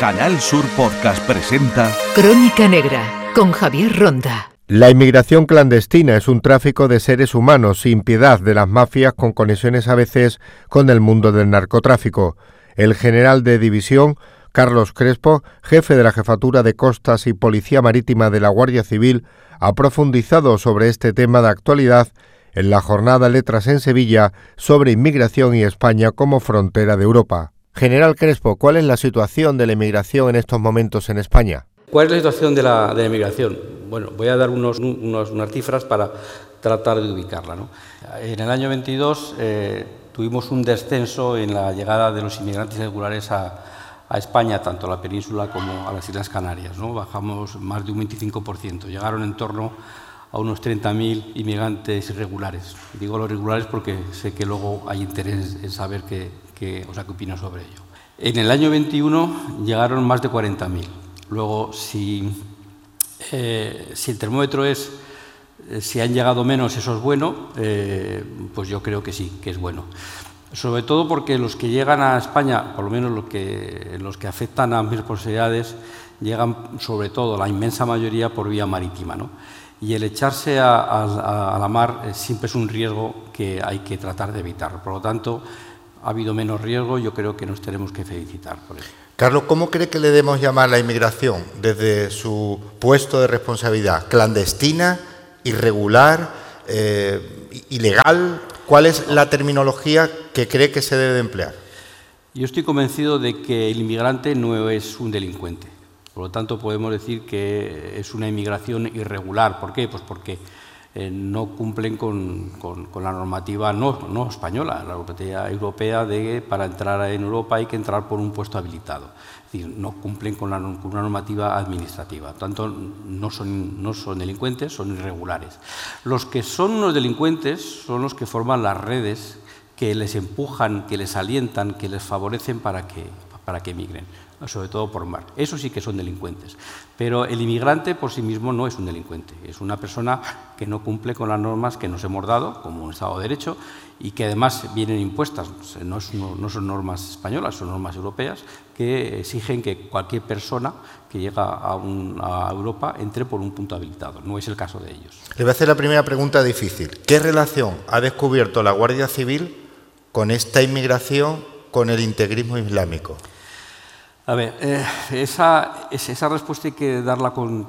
Canal Sur Podcast presenta Crónica Negra con Javier Ronda. La inmigración clandestina es un tráfico de seres humanos sin piedad de las mafias con conexiones a veces con el mundo del narcotráfico. El general de división, Carlos Crespo, jefe de la Jefatura de Costas y Policía Marítima de la Guardia Civil, ha profundizado sobre este tema de actualidad en la jornada Letras en Sevilla sobre inmigración y España como frontera de Europa. General Crespo, ¿cuál es la situación de la inmigración en estos momentos en España? ¿Cuál es la situación de la, de inmigración? Bueno, voy a dar unos, unas cifras para tratar de ubicarla. En el año 22 eh, tuvimos un descenso en la llegada de los inmigrantes regulares a, España, tanto a la península como a las Islas Canarias. ¿no? Bajamos más de un 25%. Llegaron en torno a unos 30.000 inmigrantes irregulares. Digo los regulares porque sé que luego hay interés en saber qué, o sea, qué opino sobre ello. En el año 21 llegaron más de 40.000. Luego, si, eh, si el termómetro es eh, si han llegado menos, eso es bueno, eh, pues yo creo que sí, que es bueno. Sobre todo porque los que llegan a España, por lo menos los que, los que afectan a mis responsabilidades, llegan sobre todo, la inmensa mayoría, por vía marítima. ¿no? Y el echarse a, la mar siempre es un riesgo que hay que tratar de evitar. Por lo tanto, ha habido menos riesgo, yo creo que nos tenemos que felicitar por eso. Carlos, ¿cómo cree que le debemos llamar la inmigración desde su puesto de responsabilidad? ¿Clandestina, irregular, eh, ilegal? ¿Cuál es la terminología que cree que se debe de emplear? Yo estoy convencido de que el inmigrante no es un delincuente. Por lo tanto, podemos decir que es una inmigración irregular. ¿Por qué? Pues porque eh, no cumplen con, la normativa no, española, la normativa europea de para entrar en Europa hay que entrar por un puesto habilitado. Es decir, no cumplen con, la, una normativa administrativa. Tanto, no son, no son delincuentes, son irregulares. Los que son unos delincuentes son los que forman las redes que les empujan, que les alientan, que les favorecen para que, para que emigren sobre todo por mar. Eso sí que son delincuentes. Pero el inmigrante por sí mismo no es un delincuente, es una persona que no cumple con las normas que nos hemos dado como un Estado de Derecho y que además vienen impuestas, no, son normas españolas, son normas europeas que exigen que cualquier persona que llega a, a, Europa entre por un punto habilitado. No es el caso de ellos. Le voy a hacer la primera pregunta difícil. ¿Qué relación ha descubierto la Guardia Civil con esta inmigración, con el integrismo islámico? A ver, eh, esa, esa, respuesta hay que darla con,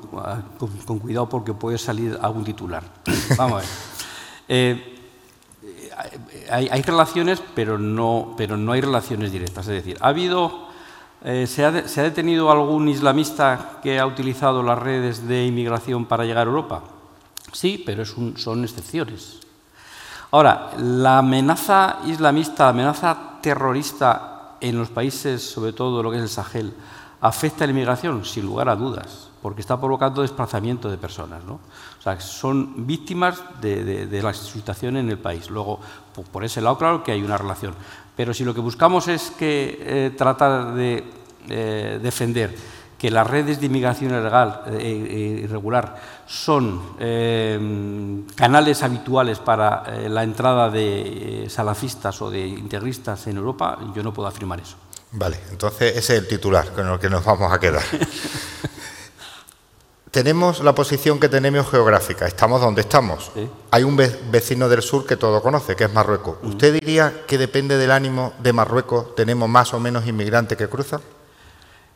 con, cuidado porque puede salir algún titular. Vamos a ver. Eh, hay, hay, relaciones, pero no, pero no hay relaciones directas. Es decir, ¿ha habido, eh, se, ha ¿se, ha detenido algún islamista que ha utilizado las redes de inmigración para llegar a Europa? Sí, pero es un, son excepciones. Ahora, la amenaza islamista, la amenaza terrorista en los países, sobre todo lo que es el Sahel, afecta a la inmigración, sin lugar a dudas, porque está provocando desplazamiento de personas. ¿no? O sea, son víctimas de, la situación en el país. Luego, por, ese lado, claro que hay una relación. Pero si lo que buscamos es que eh, tratar de eh, defender que las redes de inmigración ilegal, eh, irregular son canales habituales para la entrada de salafistas o de integristas en Europa, yo no puedo afirmar eso. Vale, entonces ese es el titular con el que nos vamos a quedar. tenemos la posición que tenemos geográfica, estamos donde estamos. Hay un vecino del sur que todo conoce, que es Marruecos. ¿Usted diría que depende del ánimo de Marruecos, tenemos más o menos inmigrantes que cruzan?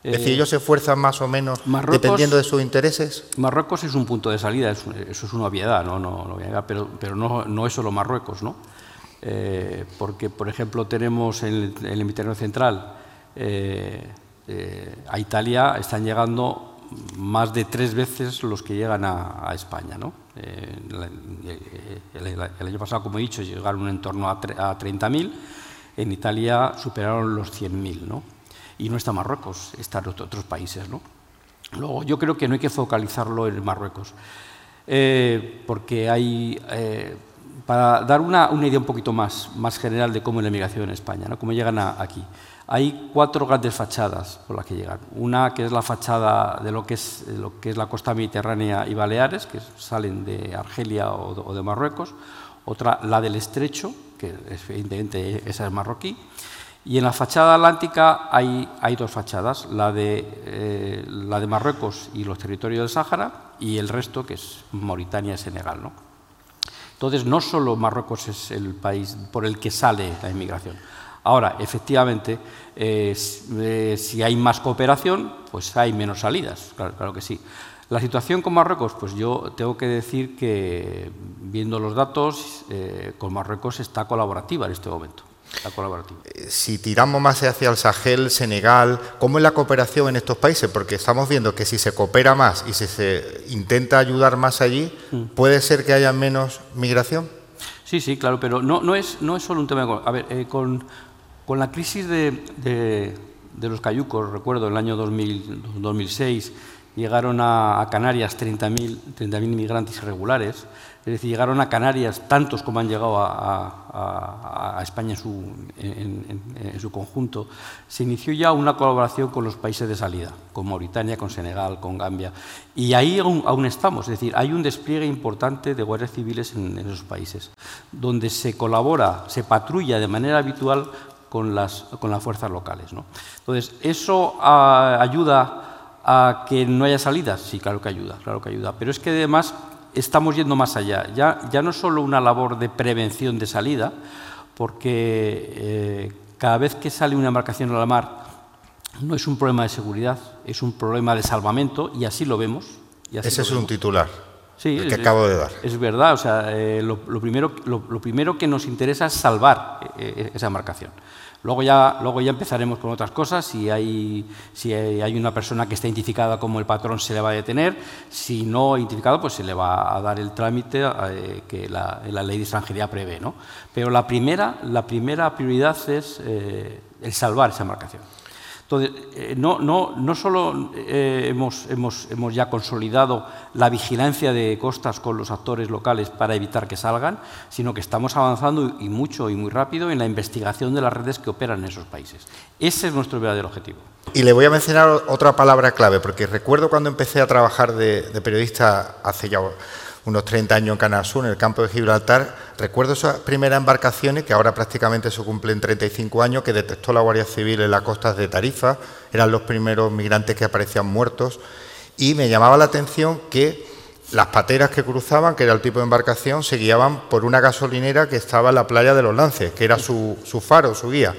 Es decir, ellos se esfuerzan más o menos dependiendo de sus intereses. Marruecos es un punto de salida, eso es una obviedad, ¿no? no, pero, pero no, no, es solo Marruecos, ¿no? Eh, porque, por ejemplo, tenemos en el, en el Mediterráneo Central eh, eh, a Italia están llegando más de tres veces los que llegan a, España. ¿no? El, año pasado, como he dicho, llegaron en torno a, a 30.000, en Italia superaron los 100.000. ¿no? Y no está Marruecos, están otros países. ¿no? Luego, yo creo que no hay que focalizarlo en Marruecos, eh, porque hay, eh, para dar una, una, idea un poquito más, más general de cómo es la migración en España, ¿no? cómo llegan aquí. Hay cuatro grandes fachadas por las que llegan. Una que es la fachada de lo que es, lo que es la costa mediterránea y Baleares, que salen de Argelia o de, Marruecos. Otra, la del estrecho, que evidentemente esa es marroquí Y en la fachada atlántica hay, dos fachadas, la de, eh, la de Marruecos y los territorios del Sáhara y el resto que es Mauritania y Senegal. ¿no? Entonces, no solo Marruecos es el país por el que sale la inmigración. Ahora, efectivamente, eh, eh, si hay más cooperación, pues hay menos salidas, claro, claro que sí. La situación con Marruecos, pues yo tengo que decir que, viendo los datos, con Marruecos está colaborativa en este momento. Eh, si tiramos más hacia el Sahel, Senegal, ¿cómo es la cooperación en estos países? Porque estamos viendo que si se coopera más y si se intenta ayudar más allí, mm. ¿puede ser que haya menos migración? Sí, sí, claro, pero no, no, es, no es solo un tema de... A ver, eh, con, con, la crisis de, de, los cayucos, recuerdo, en el año 2000, 2006, llegaron a, a Canarias 30.000 30 inmigrantes irregulares, es decir, llegaron a Canarias tantos como han llegado a, España en su, conjunto. Se inició ya una colaboración con los países de salida, con Mauritania, con Senegal, con Gambia. Y ahí aún, estamos, es decir, hay un despliegue importante de guardias civiles en, esos países, donde se colabora, se patrulla de manera habitual con las, con las fuerzas locales. Entonces, ¿eso ah, ayuda a que no haya salidas? Sí, claro que ayuda, claro que ayuda. Pero es que además estamos yendo más allá. Ya, ya no es solo una labor de prevención de salida, porque eh, cada vez que sale una embarcación a la mar no es un problema de seguridad, es un problema de salvamento y así lo vemos. Ese es un titular. Sí, el que acabo de dar. Es verdad, o sea, eh, lo, primero, lo, primero que nos interesa es salvar eh, esa embarcación. Luego ya, luego ya empezaremos con otras cosas. Si hay, si hay una persona que está identificada como el patrón, se le va a detener. Si no identificado, pues se le va a dar el trámite eh, que la, ley de extranjería prevé. ¿no? Pero la primera, la primera prioridad es eh, el salvar esa embarcación. Entonces, eh, no, no, no solo eh, hemos, hemos, hemos, ya consolidado la vigilancia de costas con los actores locales para evitar que salgan, sino que estamos avanzando y mucho y muy rápido en la investigación de las redes que operan en esos países. Ese es nuestro verdadero objetivo. Y le voy a mencionar otra palabra clave, porque recuerdo cuando empecé a trabajar de, de periodista hace ya unos 30 años en Canal Sur, en el campo de Gibraltar. Recuerdo esas primeras embarcaciones, que ahora prácticamente se cumplen 35 años, que detectó la Guardia Civil en las costas de Tarifa. Eran los primeros migrantes que aparecían muertos. Y me llamaba la atención que las pateras que cruzaban, que era el tipo de embarcación, se guiaban por una gasolinera que estaba en la playa de los Lances, que era su, su faro, su guía.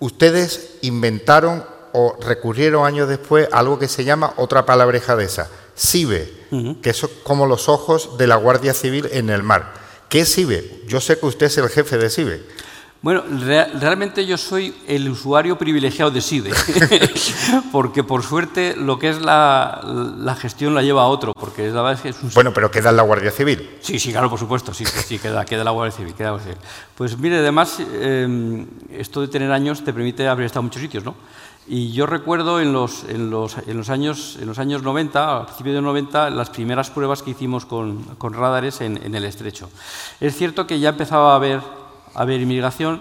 Ustedes inventaron o recurrieron años después algo que se llama otra palabreja de esa, SIBE, que es como los ojos de la Guardia Civil en el mar. ¿Qué es SIBE? Yo sé que usted es el jefe de SIBE. Bueno, realmente yo soy el usuario privilegiado de SIBE, porque por suerte lo que es la, gestión la lleva a otro, porque la verdad es, que Bueno, pero queda en la Guardia Civil. Sí, sí, claro, por supuesto, sí, sí, queda, queda la Guardia Civil, queda Pues mire, además, em, esto de tener años te permite haber estado en muchos sitios, ¿no? Y yo recuerdo en los, en los, en los, años, en los años 90, a principios de 90, las primeras pruebas que hicimos con, con radares en, en, el estrecho. Es cierto que ya empezaba a haber, a haber inmigración,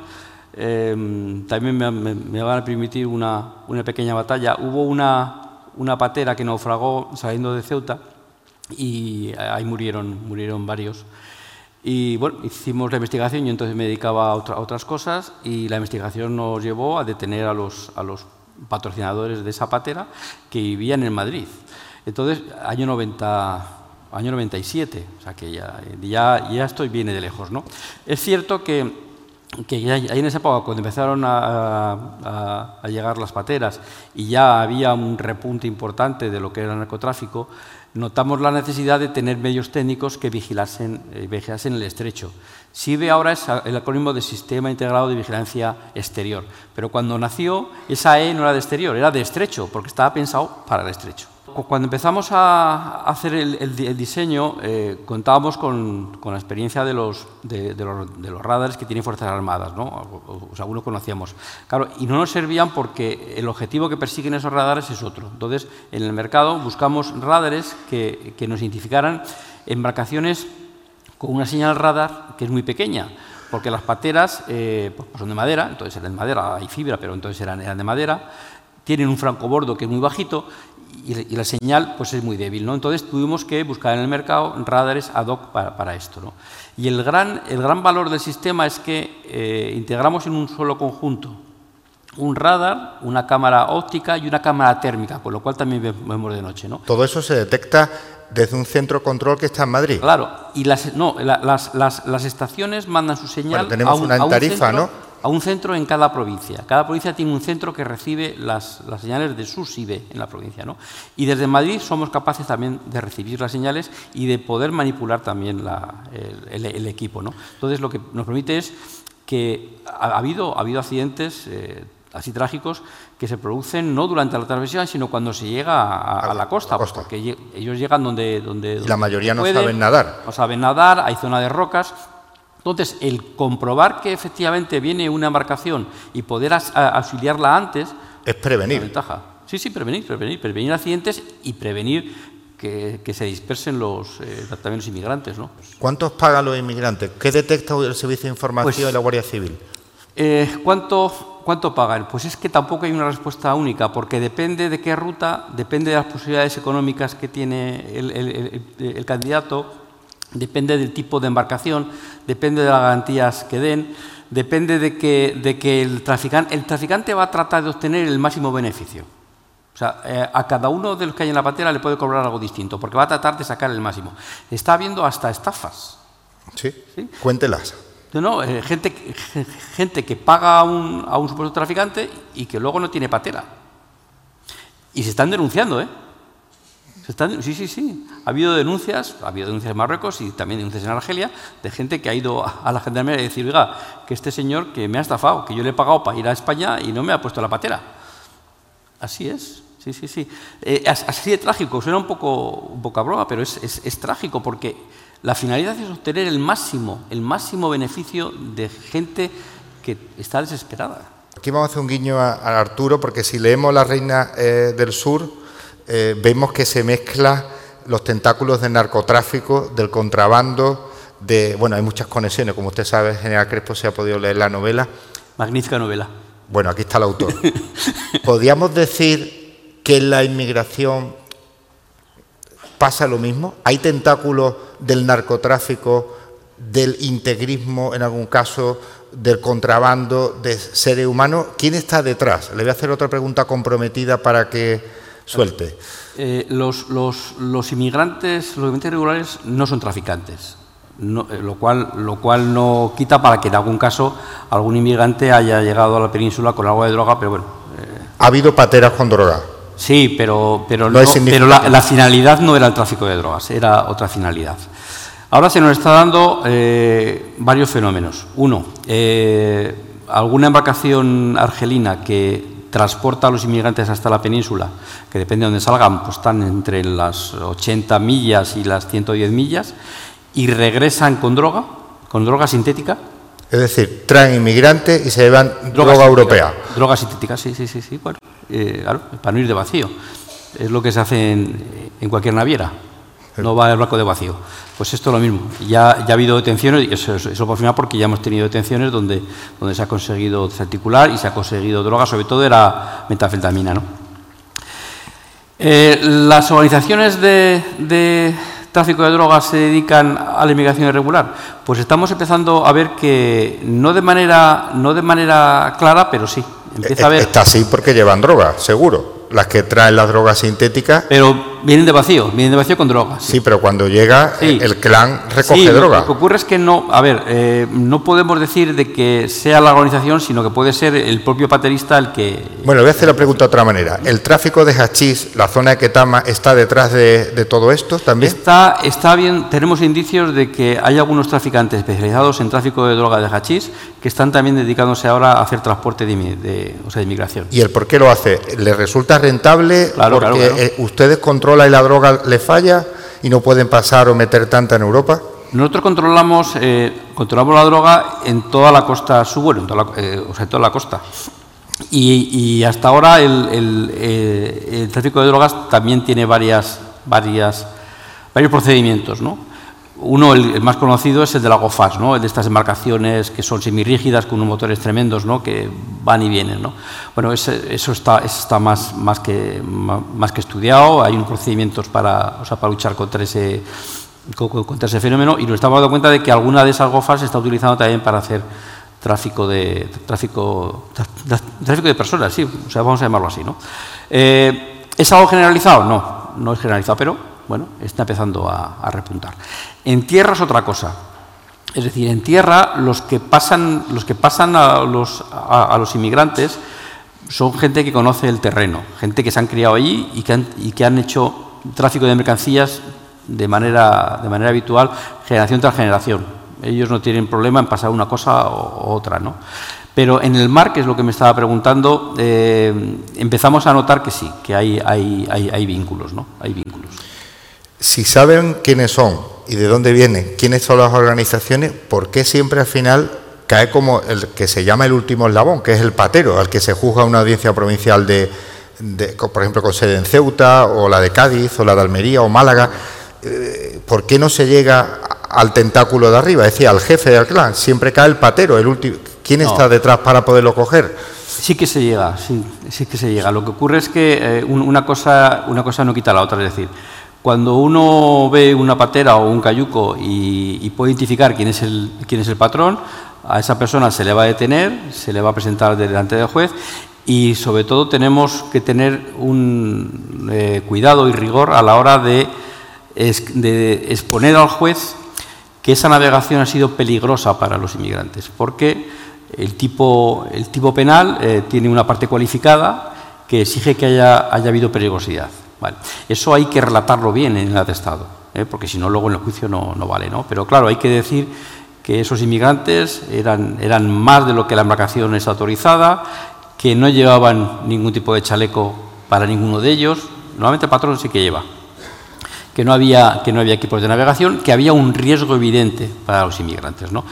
eh, también me, me, van a permitir una, una, pequeña batalla. Hubo una, una patera que naufragó saliendo de Ceuta y ahí murieron, murieron varios. Y bueno, hicimos la investigación, yo entonces me dedicaba a, a, otras cosas y la investigación nos llevó a detener a los, a los patrocinadores de esa patera que vivían en Madrid. Entonces, año 90, año 97, o sea que ya, ya, ya esto viene de lejos. ¿no? Es cierto que, que ya, ahí en esa época, cuando empezaron a, a, llegar las pateras y ya había un repunte importante de lo que era el narcotráfico, notamos la necesidad de tener medios técnicos que vigilasen, eh, vigilasen el estrecho. SIBE ahora es el acrónimo de Sistema Integrado de Vigilancia Exterior, pero cuando nació esa E no era de exterior, era de estrecho, porque estaba pensado para el estrecho. Cuando empezamos a hacer el, diseño, eh, contábamos con, la experiencia de los, de, los, radares que tienen Fuerzas Armadas, ¿no? algunos conocíamos. Claro, y no nos servían porque el objetivo que persiguen esos radares es otro. Entonces, en el mercado buscamos radares que, que nos identificaran embarcaciones con una señal radar que es muy pequeña, porque las pateras eh, pues son de madera, entonces eran de madera, hay fibra, pero entonces eran de madera, tienen un francobordo que es muy bajito y, la señal pues es muy débil. ¿no? Entonces tuvimos que buscar en el mercado radares ad hoc para, esto. ¿no? Y el gran, el gran valor del sistema es que eh, integramos en un solo conjunto un radar, una cámara óptica y una cámara térmica, con lo cual también vemos de noche. ¿no? Todo eso se detecta desde un centro control que está en Madrid. Claro, y las, no, las, las, las estaciones mandan su señal tenemos a, un, una en Tarifa, centro, ¿no? A un centro en cada provincia. Cada provincia tiene un centro que recibe las, las señales de su SIBE en la provincia. ¿no? Y desde Madrid somos capaces también de recibir las señales y de poder manipular también la, el, el, el, equipo. ¿no? Entonces, lo que nos permite es que ha, habido, ha habido accidentes eh, así trágicos que se producen no durante la travesía, sino cuando se llega a, a, a la costa, costa, porque ellos llegan donde... donde, la mayoría no saben nadar. No saben nadar, hay zona de rocas. Entonces, el comprobar que efectivamente viene una embarcación y poder auxiliarla antes... Es prevenir. Es ventaja. Sí, sí, prevenir, prevenir, prevenir accidentes y prevenir que, que, se dispersen los, eh, también los inmigrantes. ¿no? ¿Cuántos pagan los inmigrantes? ¿Qué detecta el Servicio de Información pues, de la Guardia Civil? Eh, ¿cuánto, ¿Cuánto pagan? Pues es que tampoco hay una respuesta única, porque depende de qué ruta, depende de las posibilidades económicas que tiene el, el, el, el candidato, depende del tipo de embarcación, depende de las garantías que den, depende de que, de que el, traficante, el traficante va a tratar de obtener el máximo beneficio. O sea, eh, a cada uno de los que hay en la patera le puede cobrar algo distinto, porque va a tratar de sacar el máximo. Está habiendo hasta estafas. Sí, ¿Sí? cuéntelas. No, eh, gente, gente que paga a un, a un supuesto traficante y que luego no tiene patera. Y se están denunciando, ¿eh? Sí, sí, sí. Ha habido denuncias, ha habido denuncias en Marruecos y también denuncias en Argelia de gente que ha ido a la gendarmería y decir, oiga, que este señor que me ha estafado, que yo le he pagado para ir a España y no me ha puesto la patera. Así es, sí, sí, sí. Eh, así de trágico, suena un poco, un poco broma, pero es, trágico porque la finalidad es obtener el máximo, el máximo beneficio de gente que está desesperada. Aquí vamos a hacer un guiño a, a Arturo, porque si leemos La Reina eh, del Sur, eh, vemos que se mezcla los tentáculos del narcotráfico, del contrabando, de, bueno, hay muchas conexiones, como usted sabe, General Crespo se ha podido leer la novela. Magnífica novela. Bueno, aquí está el autor. ¿Podríamos decir que en la inmigración pasa lo mismo? ¿Hay tentáculos del narcotráfico, del integrismo en algún caso, del contrabando de seres humanos? ¿Quién está detrás? Le voy a hacer otra pregunta comprometida para que suelte. Eh, los, los, los, inmigrantes, los inmigrantes irregulares no son traficantes. No, eh, lo, cual, lo cual no quita para que en algún caso algún inmigrante haya llegado a la península con algo de droga, pero bueno. Eh, ¿Ha habido pateras con droga? Sí, pero, pero, no, no pero la, la, finalidad no era el tráfico de drogas, era otra finalidad. Ahora se nos está dando varios fenómenos. Uno, alguna embarcación argelina que transporta a los inmigrantes hasta la península, que depende de dónde salgan, pues están entre las 80 millas y las 110 millas, y regresan con droga, con droga sintética. Es decir, traen inmigrantes y se llevan droga, droga europea. Droga sintética, sí, sí, sí, sí. Bueno, eh, claro, para no ir de vacío. Es lo que se hace en, en cualquier naviera. No va el barco de vacío. Pues esto es lo mismo. Ya, ya ha habido detenciones, y eso, eso por final porque ya hemos tenido detenciones donde, donde se ha conseguido desarticular y se ha conseguido droga, sobre todo era metanfetamina. ¿no? Eh, las organizaciones de, de tráfico de drogas se dedican a la inmigración irregular? Pues estamos empezando a ver que no de manera, no de manera clara, pero sí. Empieza a ver... Está así porque llevan droga, seguro. Las que traen las drogas sintéticas. Pero vienen de vacío, vienen de vacío con drogas. Sí, sí pero cuando llega sí. el clan recoge sí, droga. Lo que ocurre es que no, a ver, eh, no podemos decir de que sea la organización, sino que puede ser el propio paterista el que. Bueno, voy a hacer la pregunta de otra manera. ¿El tráfico de hachís, la zona de Ketama, está detrás de, de todo esto también? Está, está bien, tenemos indicios de que hay algunos traficantes especializados en tráfico de droga de hachís que están también dedicándose ahora a hacer transporte de, de, o sea, de inmigración. ¿Y el por qué lo hace? ¿Le resulta rentable claro, porque claro, claro. Eh, ustedes controlan y la droga le falla y no pueden pasar o meter tanta en Europa? Nosotros controlamos, eh, controlamos la droga en toda la costa sur, bueno, en toda la, eh, o sea, en toda la costa. Y, y hasta ahora el, el, eh, el, tráfico de drogas también tiene varias, varias, varios procedimientos, ¿no? Uno, el, más conocido, es el de la GOFAS, ¿no? el de estas embarcaciones que son semirrígidas con unos motores tremendos ¿no? que van y vienen. ¿no? Bueno, eso está, más, que, estudiado, hay unos procedimientos para, luchar contra ese, fenómeno y nos estamos dando cuenta de que alguna de esas GOFAS se está utilizando también para hacer tráfico de, tráfico, tráfico de personas, sí, o sea, vamos a llamarlo así. ¿no? Eh, ¿Es algo generalizado? No, no es generalizado, pero bueno, está empezando a, repuntar. En tierra es otra cosa. Es decir, en tierra los que pasan, los que pasan a, los, a, los inmigrantes son gente que conoce el terreno, gente que se han criado allí y que han, y que han hecho tráfico de mercancías de manera, de manera habitual, generación tras generación. Ellos no tienen problema en pasar una cosa o, otra, ¿no? Pero en el mar, que es lo que me estaba preguntando, eh, empezamos a notar que sí, que hay, hay, hay, hay vínculos, ¿no? Hay vínculos. Si saben quiénes son y de dónde vienen, quiénes son las organizaciones, ¿por qué siempre al final cae como el que se llama el último eslabón, que es el patero, al que se juzga una audiencia provincial de, por ejemplo, con sede en Ceuta, o la de Cádiz, o la de Almería, o Málaga? Eh, ¿Por qué no se llega al tentáculo de arriba? Es decir, al jefe del clan, siempre cae el patero, el último. ¿Quién está detrás para poderlo coger? Sí que se llega, sí, sí que se llega. Lo que ocurre es que eh, una, cosa, una cosa no quita la otra, es decir, cuando uno ve una patera o un cayuco y, puede identificar quién es, el, quién es el patrón, a esa persona se le va a detener, se le va a presentar delante del juez y sobre todo tenemos que tener un eh, cuidado y rigor a la hora de, exponer al juez que esa navegación ha sido peligrosa para los inmigrantes, porque el tipo, el tipo penal eh, tiene una parte cualificada que exige que haya, haya habido peligrosidad. Eso hay que relatarlo bien en el atestado, ¿eh? porque si no, luego en el juicio no, vale. ¿no? Pero claro, hay que decir que esos inmigrantes eran, eran más de lo que la embarcación es autorizada, que no llevaban ningún tipo de chaleco para ninguno de ellos. Normalmente el patrón sí que lleva. Que no, había, que no había equipos de navegación, que había un riesgo evidente para los inmigrantes. ¿no?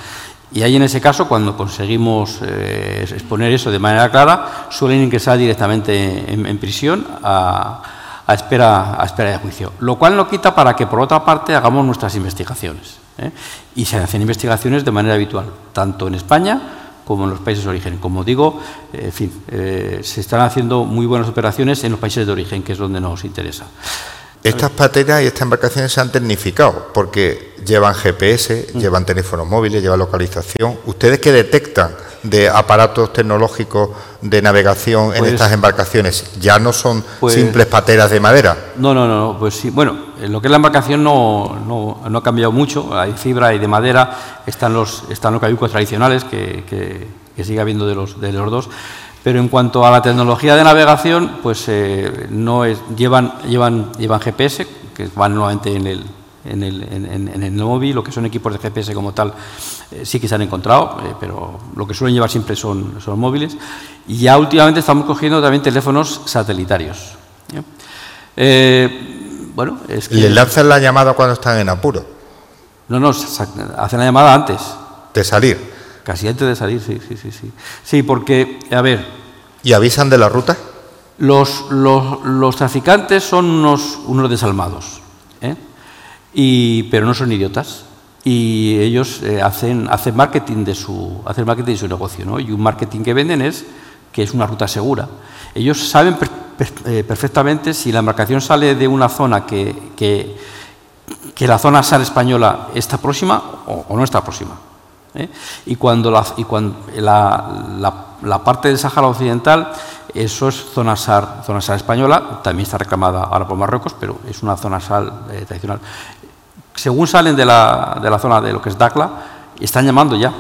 Y ahí en ese caso, cuando conseguimos eh, exponer eso de manera clara, suelen ingresar directamente en prisión a, a espera, a espera de juicio. Lo cual no quita para que, por otra parte, hagamos nuestras investigaciones. ¿eh? Y se hacen investigaciones de manera habitual, tanto en España como en los países de origen. Como digo, eh, en fin, eh, se están haciendo muy buenas operaciones en los países de origen, que es donde nos interesa. Estas pateras y estas embarcaciones se han tecnificado porque llevan GPS, mm. llevan teléfonos móviles, llevan localización. ¿Ustedes qué detectan de aparatos tecnológicos de navegación en pues estas embarcaciones? ¿Ya no son pues simples pateras de madera? No, no, no, pues sí. Bueno, lo que es la embarcación no, no, ha cambiado mucho. Hay fibra y de madera, están los, están los cayucos tradicionales que, que, sigue habiendo de los, de los dos. Pero en cuanto a la tecnología de navegación, pues eh, no es, llevan, llevan, llevan GPS, que van nuevamente en el, en el, en, el móvil, lo que son equipos de GPS como tal, eh, sí que se han encontrado, eh, pero lo que suelen llevar siempre son, son móviles. Y ya últimamente estamos cogiendo también teléfonos satelitarios. bueno, es que... ¿Les lanzan la llamada cuando están en apuro? No, no, hacen la llamada antes. ¿De salir? Casi antes de salir, sí, sí, sí. Sí, sí porque, a ver... ¿Y avisan de la ruta? Los, los, traficantes son unos, unos desalmados, ¿eh? Y, pero no son idiotas. Y ellos eh, hacen, hacen, marketing de su, hacen marketing de su negocio. Y un marketing que venden es que es una ruta segura. Ellos saben eh, perfectamente si la embarcación sale de una zona que, que, que la zona sal española está próxima o no está próxima. ¿eh? Y cuando, la, y cuando la, la, parte del Sáhara Occidental, eso es zona SAR, zona SAR española, también está reclamada ahora por Marruecos, pero es una zona SAR tradicional. Según salen de la, de la zona de lo que es Dakla, están llamando ya.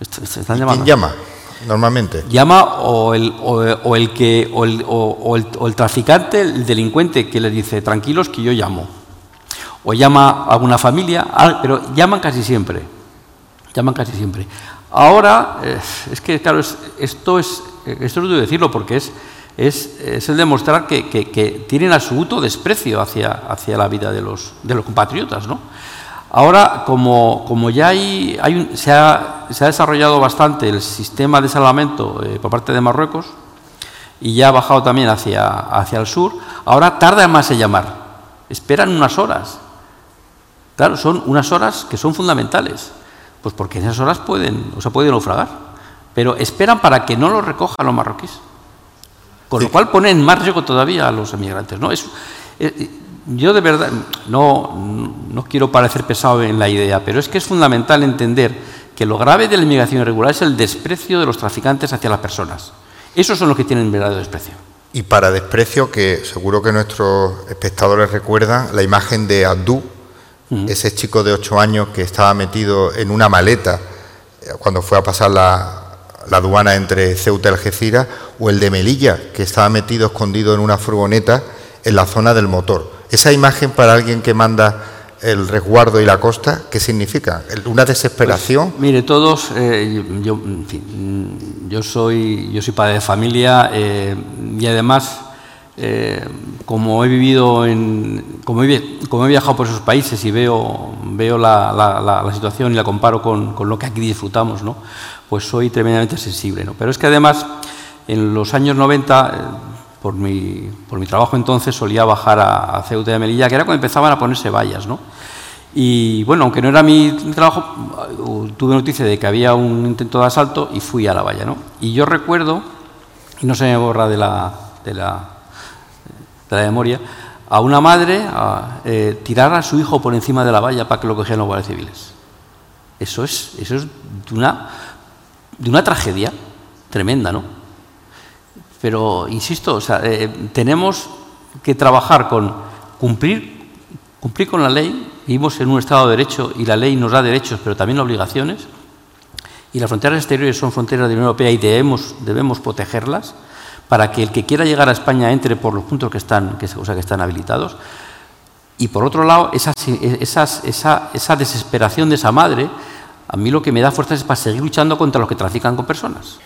Están llamando. ¿Quién llama? Normalmente. Llama o el, o, el que o el, o, el, o el traficante, el delincuente que le dice tranquilos que yo llamo. O llama a alguna familia, pero llaman casi siempre llaman casi siempre. Ahora, eh, es que, claro, esto es, esto es decirlo porque es, es, el demostrar que, que, tienen absoluto desprecio hacia, hacia la vida de los, de los compatriotas, ¿no? Ahora, como, como ya hay, hay se, ha, se, ha, desarrollado bastante el sistema de salvamento eh, por parte de Marruecos y ya ha bajado también hacia, hacia el sur, ahora tarda más en llamar. Esperan unas horas. Claro, son unas horas que son fundamentales. Pues porque en esas horas pueden, o sea, pueden naufragar. Pero esperan para que no lo recojan los marroquíes. Con lo cual ponen más riesgo todavía a los emigrantes. ¿no? Es, eh, yo de verdad no, no quiero parecer pesado en la idea, pero es que es fundamental entender que lo grave de la inmigración irregular es el desprecio de los traficantes hacia las personas. Esos son los que tienen verdadero desprecio. Y para desprecio, que seguro que nuestros espectadores recuerdan la imagen de Abdú, ese chico de ocho años que estaba metido en una maleta eh, cuando fue a pasar la, la aduana entre Ceuta y Algeciras, o el de Melilla, que estaba metido escondido en una furgoneta en la zona del motor. Esa imagen para alguien que manda el resguardo y la costa, ¿qué significa? ¿Una desesperación? Pues, mire, todos, eh, yo, soy, yo soy padre de familia eh, y además, eh, como he vivido en, como he, como he, viajado por esos países y veo, veo la, situación y la comparo con, lo que aquí disfrutamos, ¿no? Pues soy tremendamente sensible. ¿no? Pero es que además, en los años 90, por mi, por mi trabajo entonces, solía bajar a, a, Ceuta y Melilla, que era cuando empezaban a ponerse vallas. ¿no? Y bueno, aunque no era mi trabajo, tuve noticia de que había un intento de asalto y fui a la valla. ¿no? Y yo recuerdo, y no se me borra de la, de la, de la memoria, a una madre eh, tirar a su hijo por encima de la valla para que lo cogieran los guardias civiles. Eso es, eso es una de una tragedia tremenda, ¿no? Pero, insisto, eh, tenemos que trabajar con cumplir, cumplir con la ley, vivimos en un Estado de Derecho y la ley nos da derechos, pero también obligaciones, y las fronteras exteriores son fronteras de la Unión Europea y debemos, protegerlas para que el que quiera llegar a España entre por los puntos que están, que, sea, que están habilitados. Y por otro lado, esa, esa desesperación de esa madre a mí lo que me da fuerza es para seguir luchando contra los que trafican con personas.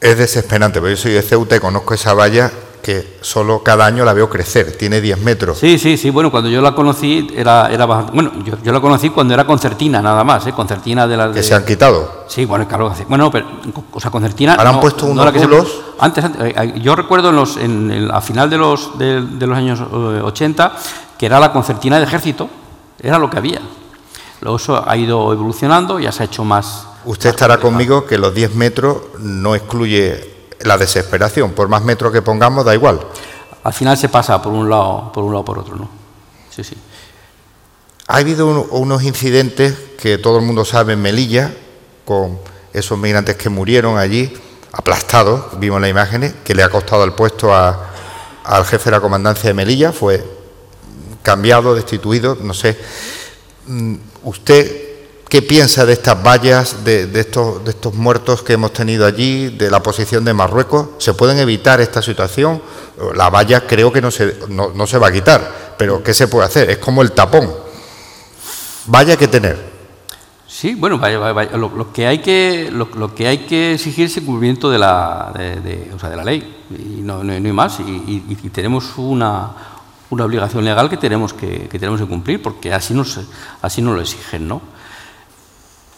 Es desesperante, porque yo soy de Ceuta y conozco esa valla que solo cada año la veo crecer, tiene 10 metros. Sí, sí, sí, bueno, cuando yo la conocí era, era bueno, yo, yo la conocí cuando era concertina nada más, ¿eh? concertina de las... Que se han quitado. Sí, bueno, claro, bueno, pero, o sea, concertina... Ahora han puesto unos no se, antes, antes, eh, eh, yo recuerdo en los, en, en, a final de los, de, de los años 80 que era la concertina de ejército, era lo que había. Luego eso ha ido evolucionando, ya se ha hecho más... Usted estará conmigo que los 10 metros no excluye la desesperación. Por más metros que pongamos, da igual. Al final se pasa por un lado, por un lado por otro, ¿no? Sí, sí. Ha habido un, unos incidentes que todo el mundo sabe en Melilla, con esos migrantes que murieron allí, aplastados, vimos las imágenes, que le ha costado el puesto a, al jefe de la comandancia de Melilla, fue cambiado, destituido, no sé. Mm, ¿Usted qué piensa de estas vallas, de, estos, de, estos, muertos que hemos tenido allí, de la posición de Marruecos? ¿Se pueden evitar esta situación? La valla creo que no se, no, no se va a quitar, pero ¿qué se puede hacer? Es como el tapón. Vaya que tener. Sí, bueno, vaya, vaya, lo, que hay que lo, que hay que exigir es el cumplimiento de la de, la ley y no, no, no hay más y tenemos una, una obligación legal que tenemos que, tenemos que cumplir, porque así nos, así nos lo exigen. ¿no?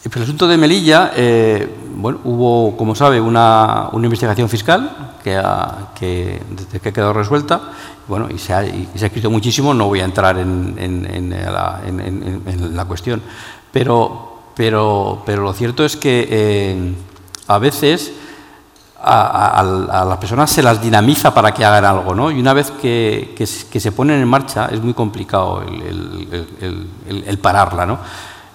El asunto de Melilla, eh, bueno, hubo, como sabe, una, una investigación fiscal que ha, que, que ha quedado resuelta bueno, y, se ha, y se ha escrito muchísimo, no voy a entrar en, en la, cuestión, pero, pero, pero, lo cierto es que eh, a veces a, a, a, las personas se las dinamiza para que hagan algo, ¿no? Y una vez que, que, que se ponen en marcha es muy complicado el, el, el, el pararla, ¿no?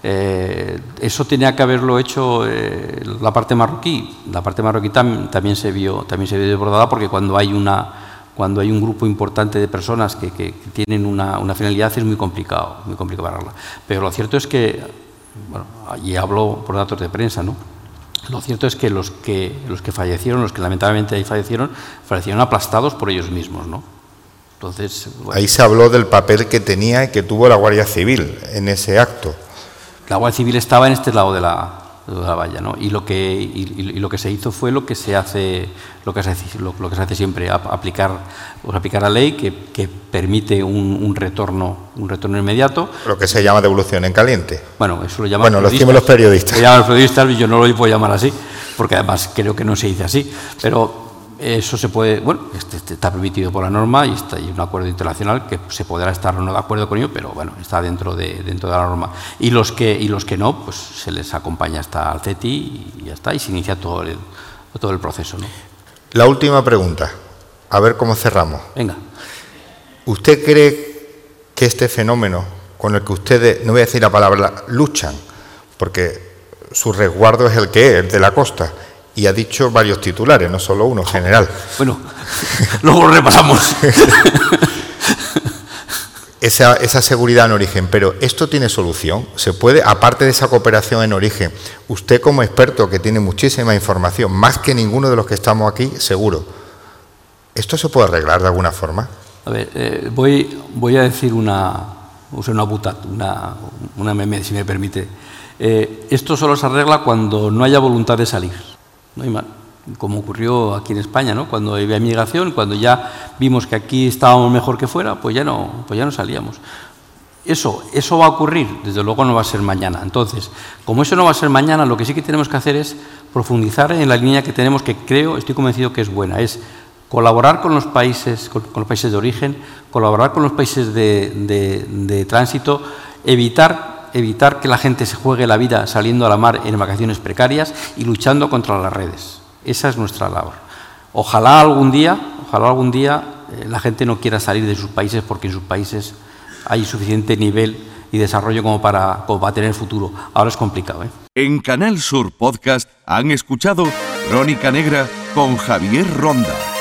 Eh, eso tenía que haberlo hecho eh, la parte marroquí. La parte marroquí tam, también se vio también se vio desbordada porque cuando hay una cuando hay un grupo importante de personas que, que, tienen una, una, finalidad es muy complicado, muy complicado pararla. Pero lo cierto es que, bueno, y hablo por datos de prensa, ¿no? Lo cierto es que los que, los que fallecieron, los que lamentablemente ahí fallecieron, fallecieron aplastados por ellos mismos, ¿no? Entonces, bueno. Ahí se habló del papel que tenía y que tuvo la Guardia Civil en ese acto. La Guardia Civil estaba en este lado de la, ¿no? Y lo que y, y, lo que se hizo fue lo que se hace lo que se hace, lo, lo que se hace siempre, aplicar pues aplicar la ley que, que permite un, un, retorno un retorno inmediato. Lo que se llama devolución en caliente. Bueno, eso lo llaman Bueno, los periodistas. Lo llaman los periodistas y yo no lo puedo llamar así, porque además creo que no se dice así, pero eso se puede, bueno, este, este está permitido por la norma y está hay un acuerdo internacional que se podrá estar o no de acuerdo con ello, pero bueno, está dentro de, dentro de la norma. Y los que y los que no, pues se les acompaña hasta el CETI y ya está, y se inicia todo el, todo el proceso. ¿no? La última pregunta, a ver cómo cerramos. Venga. ¿Usted cree que este fenómeno con el que ustedes, no voy a decir la palabra, luchan, porque su resguardo es el que es, el de la costa. Y ha dicho varios titulares, no solo uno, general. Bueno, luego lo repasamos. esa, esa, seguridad en origen, pero esto tiene solución. Se puede, aparte de esa cooperación en origen, usted como experto que tiene muchísima información, más que ninguno de los que estamos aquí, seguro, ¿esto se puede arreglar de alguna forma? A ver, eh, voy, voy a decir una, una buta, una, una meme, si me permite. Eh, esto solo se arregla cuando no haya voluntad de salir. No como ocurrió aquí en España, ¿no? Cuando había migración, cuando ya vimos que aquí estábamos mejor que fuera, pues ya no, pues ya no salíamos. Eso, eso va a ocurrir, desde luego no va a ser mañana. Entonces, como eso no va a ser mañana, lo que sí que tenemos que hacer es profundizar en la línea que tenemos, que creo, estoy convencido que es buena, es colaborar con los países, con, los países de origen, colaborar con los países de tránsito, evitar, evitar que la gente se juegue la vida saliendo a la mar en vacaciones precarias y luchando contra las redes. Esa es nuestra labor. Ojalá algún día, ojalá algún día eh, la gente no quiera salir de sus países porque en sus países hay suficiente nivel y desarrollo como para, como para tener futuro. Ahora es complicado. ¿eh? En Canal Sur Podcast han escuchado Crónica Negra con Javier Ronda.